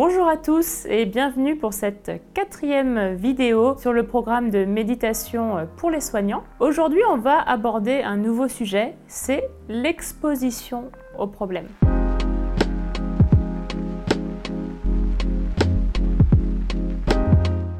Bonjour à tous et bienvenue pour cette quatrième vidéo sur le programme de méditation pour les soignants. Aujourd'hui, on va aborder un nouveau sujet, c'est l'exposition aux problèmes.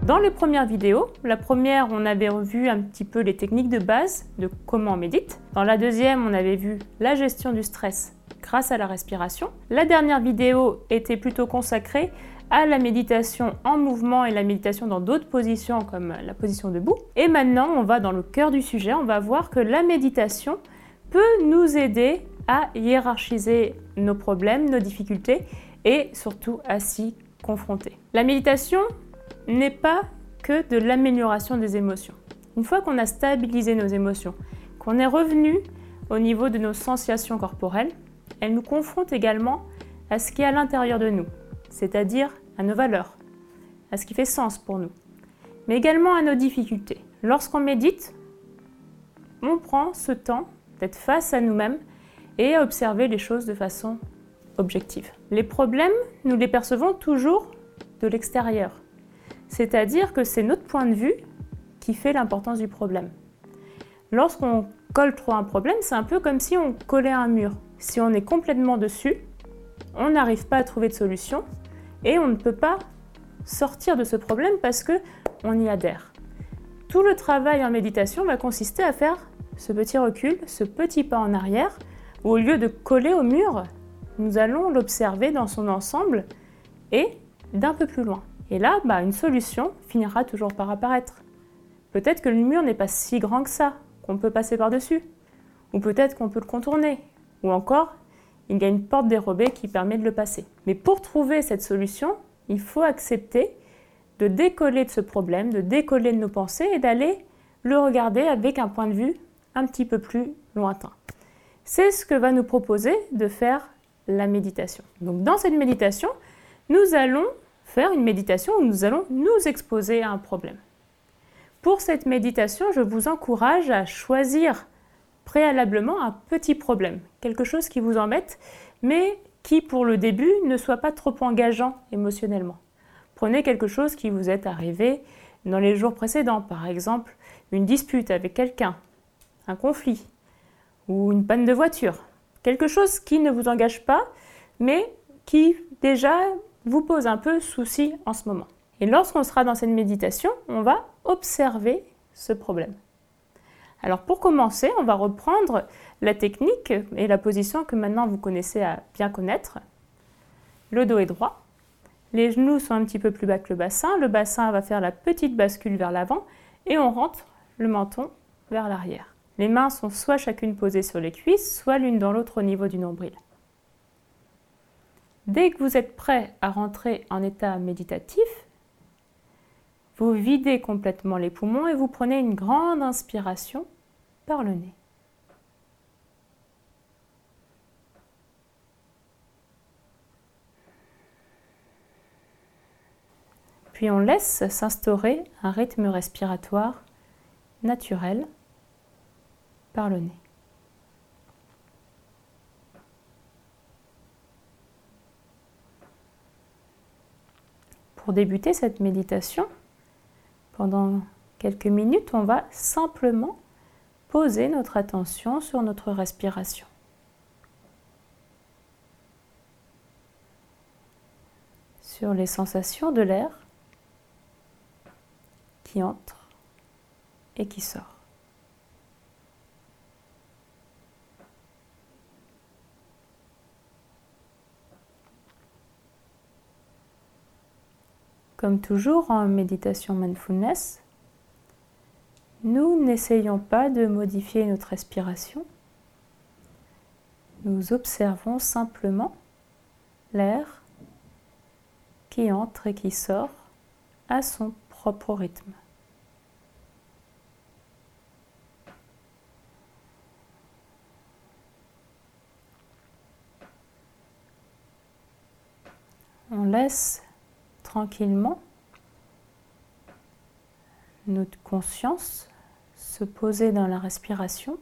Dans les premières vidéos, la première, on avait vu un petit peu les techniques de base de comment on médite. Dans la deuxième, on avait vu la gestion du stress grâce à la respiration. La dernière vidéo était plutôt consacrée à la méditation en mouvement et la méditation dans d'autres positions comme la position debout. Et maintenant, on va dans le cœur du sujet, on va voir que la méditation peut nous aider à hiérarchiser nos problèmes, nos difficultés et surtout à s'y confronter. La méditation n'est pas que de l'amélioration des émotions. Une fois qu'on a stabilisé nos émotions, qu'on est revenu au niveau de nos sensations corporelles, elle nous confronte également à ce qui est à l'intérieur de nous, c'est-à-dire à nos valeurs, à ce qui fait sens pour nous, mais également à nos difficultés. Lorsqu'on médite, on prend ce temps d'être face à nous-mêmes et à observer les choses de façon objective. Les problèmes, nous les percevons toujours de l'extérieur, c'est-à-dire que c'est notre point de vue qui fait l'importance du problème. Lorsqu'on colle trop un problème, c'est un peu comme si on collait un mur. Si on est complètement dessus, on n'arrive pas à trouver de solution et on ne peut pas sortir de ce problème parce que on y adhère. Tout le travail en méditation va consister à faire ce petit recul, ce petit pas en arrière, où au lieu de coller au mur, nous allons l'observer dans son ensemble et d'un peu plus loin. Et là, bah, une solution finira toujours par apparaître. Peut-être que le mur n'est pas si grand que ça, qu'on peut passer par-dessus. Ou peut-être qu'on peut le contourner, ou encore, il y a une porte dérobée qui permet de le passer. Mais pour trouver cette solution, il faut accepter de décoller de ce problème, de décoller de nos pensées et d'aller le regarder avec un point de vue un petit peu plus lointain. C'est ce que va nous proposer de faire la méditation. Donc dans cette méditation, nous allons faire une méditation où nous allons nous exposer à un problème. Pour cette méditation, je vous encourage à choisir préalablement un petit problème, quelque chose qui vous embête, mais qui pour le début ne soit pas trop engageant émotionnellement. Prenez quelque chose qui vous est arrivé dans les jours précédents, par exemple une dispute avec quelqu'un, un conflit ou une panne de voiture. Quelque chose qui ne vous engage pas, mais qui déjà vous pose un peu souci en ce moment. Et lorsqu'on sera dans cette méditation, on va observer ce problème. Alors pour commencer, on va reprendre la technique et la position que maintenant vous connaissez à bien connaître. Le dos est droit, les genoux sont un petit peu plus bas que le bassin, le bassin va faire la petite bascule vers l'avant et on rentre le menton vers l'arrière. Les mains sont soit chacune posées sur les cuisses, soit l'une dans l'autre au niveau du nombril. Dès que vous êtes prêt à rentrer en état méditatif, vous videz complètement les poumons et vous prenez une grande inspiration par le nez. Puis on laisse s'instaurer un rythme respiratoire naturel par le nez. Pour débuter cette méditation, pendant quelques minutes, on va simplement poser notre attention sur notre respiration. Sur les sensations de l'air qui entre et qui sort. Comme toujours en méditation mindfulness, nous n'essayons pas de modifier notre respiration. Nous observons simplement l'air qui entre et qui sort à son propre rythme. On laisse tranquillement notre conscience se poser dans la respiration,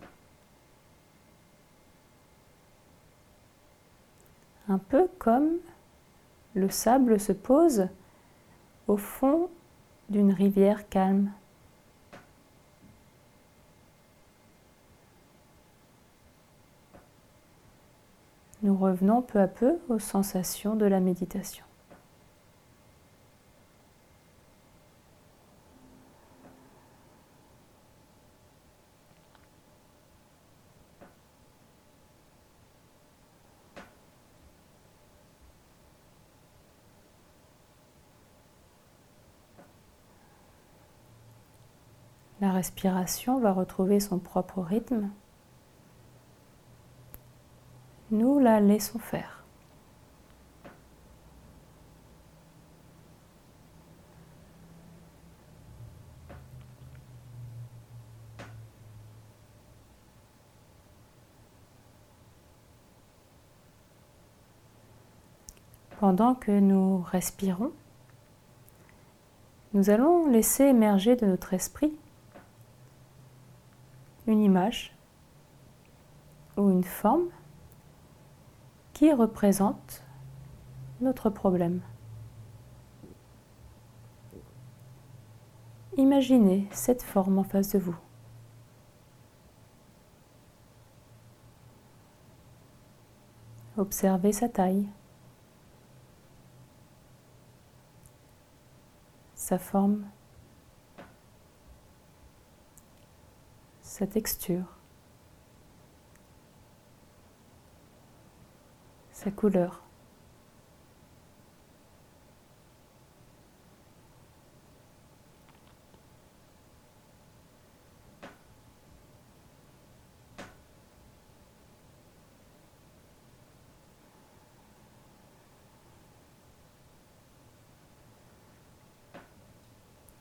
un peu comme le sable se pose au fond d'une rivière calme. Nous revenons peu à peu aux sensations de la méditation. La respiration va retrouver son propre rythme. Nous la laissons faire. Pendant que nous respirons, nous allons laisser émerger de notre esprit une image ou une forme qui représente notre problème. Imaginez cette forme en face de vous. Observez sa taille, sa forme sa texture, sa couleur.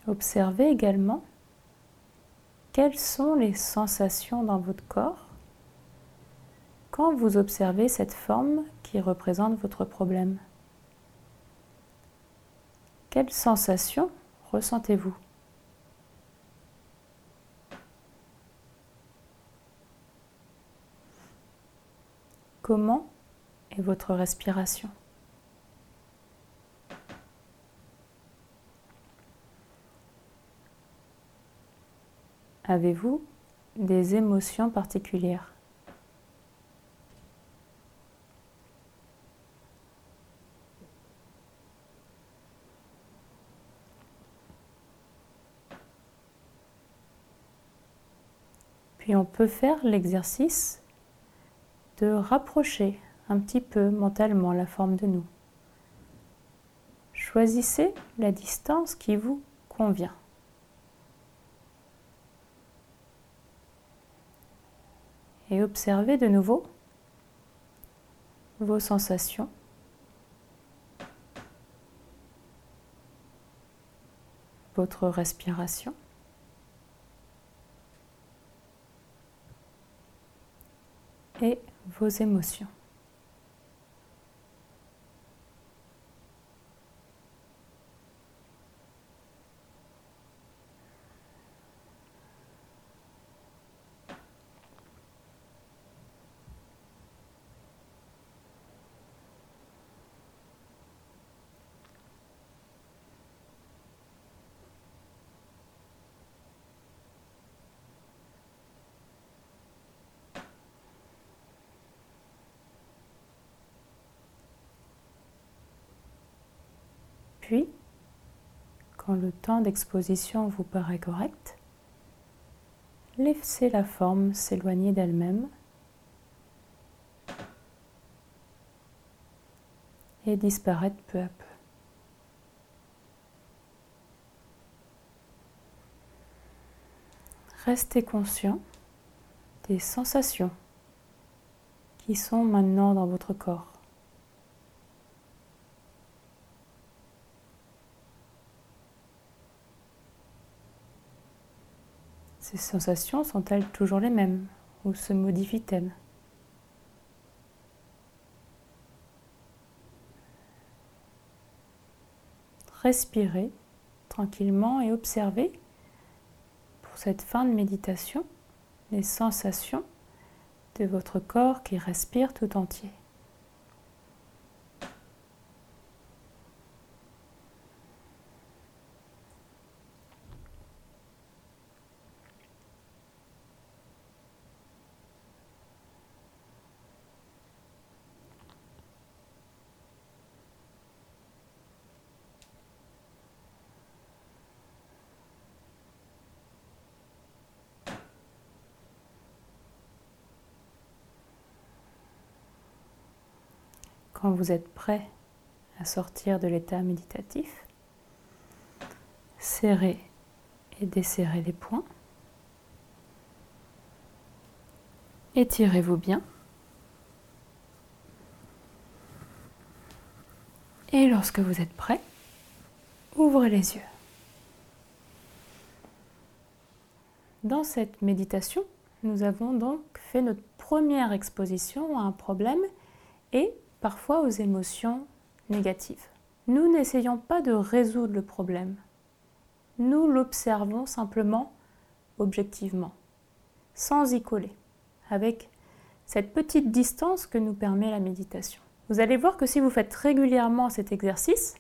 Observez également quelles sont les sensations dans votre corps quand vous observez cette forme qui représente votre problème? Quelles sensations ressentez-vous? Comment est votre respiration? Avez-vous des émotions particulières? Puis on peut faire l'exercice de rapprocher un petit peu mentalement la forme de nous. Choisissez la distance qui vous convient. Et observez de nouveau vos sensations. votre respiration. et vos émotions. Puis, quand le temps d'exposition vous paraît correct, laissez la forme s'éloigner d'elle-même et disparaître peu à peu. Restez conscient des sensations qui sont maintenant dans votre corps. Ces sensations sont-elles toujours les mêmes ou se modifient-elles? Respirez tranquillement et observez pour cette fin de méditation les sensations de votre corps qui respire tout entier. Quand vous êtes prêt à sortir de l'état méditatif, serrez et desserrez les poings. Étirez-vous bien. Et lorsque vous êtes prêt, ouvrez les yeux. Dans cette méditation, nous avons donc fait notre première exposition à un problème et parfois aux émotions négatives. Nous n'essayons pas de résoudre le problème. Nous l'observons simplement objectivement, sans y coller, avec cette petite distance que nous permet la méditation. Vous allez voir que si vous faites régulièrement cet exercice,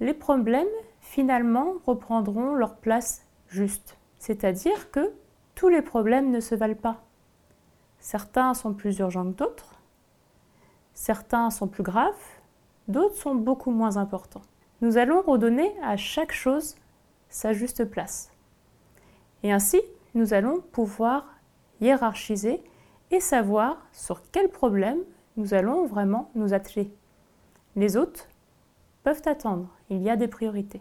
les problèmes finalement reprendront leur place juste. C'est-à-dire que tous les problèmes ne se valent pas. Certains sont plus urgents que d'autres, certains sont plus graves, d'autres sont beaucoup moins importants. Nous allons redonner à chaque chose sa juste place. Et ainsi, nous allons pouvoir hiérarchiser et savoir sur quel problème nous allons vraiment nous atteler. Les autres peuvent attendre, il y a des priorités.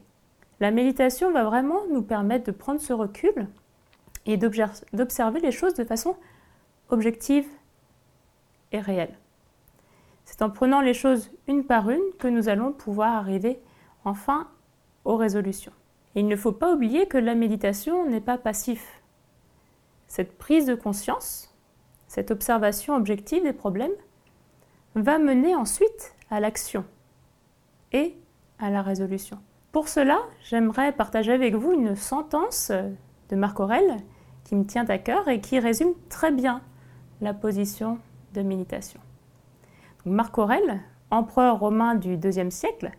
La méditation va vraiment nous permettre de prendre ce recul et d'observer les choses de façon objective et réelle. C'est en prenant les choses une par une que nous allons pouvoir arriver enfin aux résolutions. il ne faut pas oublier que la méditation n'est pas passif. Cette prise de conscience, cette observation objective des problèmes, va mener ensuite à l'action et à la résolution. Pour cela, j'aimerais partager avec vous une sentence de Marc Aurèle qui me tient à cœur et qui résume très bien la position de méditation. Marc Aurèle, empereur romain du IIe siècle,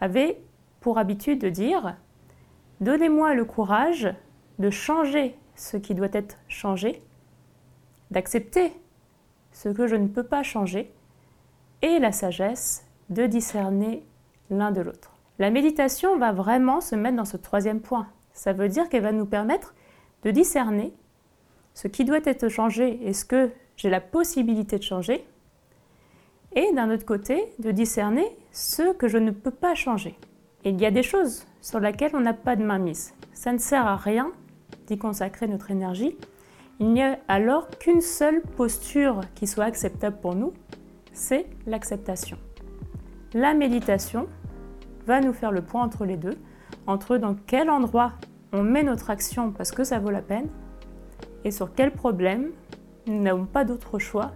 avait pour habitude de dire Donnez-moi le courage de changer ce qui doit être changé, d'accepter ce que je ne peux pas changer, et la sagesse de discerner l'un de l'autre. La méditation va vraiment se mettre dans ce troisième point. Ça veut dire qu'elle va nous permettre de discerner ce qui doit être changé et ce que j'ai la possibilité de changer, et d'un autre côté, de discerner ce que je ne peux pas changer. il y a des choses sur lesquelles on n'a pas de main mise. Ça ne sert à rien d'y consacrer notre énergie. Il n'y a alors qu'une seule posture qui soit acceptable pour nous, c'est l'acceptation. La méditation va nous faire le point entre les deux, entre dans quel endroit on met notre action parce que ça vaut la peine, et sur quel problème nous n'avons pas d'autre choix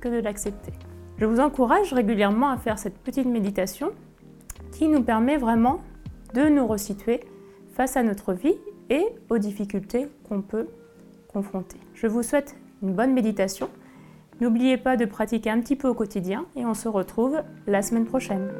que de l'accepter. Je vous encourage régulièrement à faire cette petite méditation qui nous permet vraiment de nous resituer face à notre vie et aux difficultés qu'on peut confronter. Je vous souhaite une bonne méditation. N'oubliez pas de pratiquer un petit peu au quotidien et on se retrouve la semaine prochaine.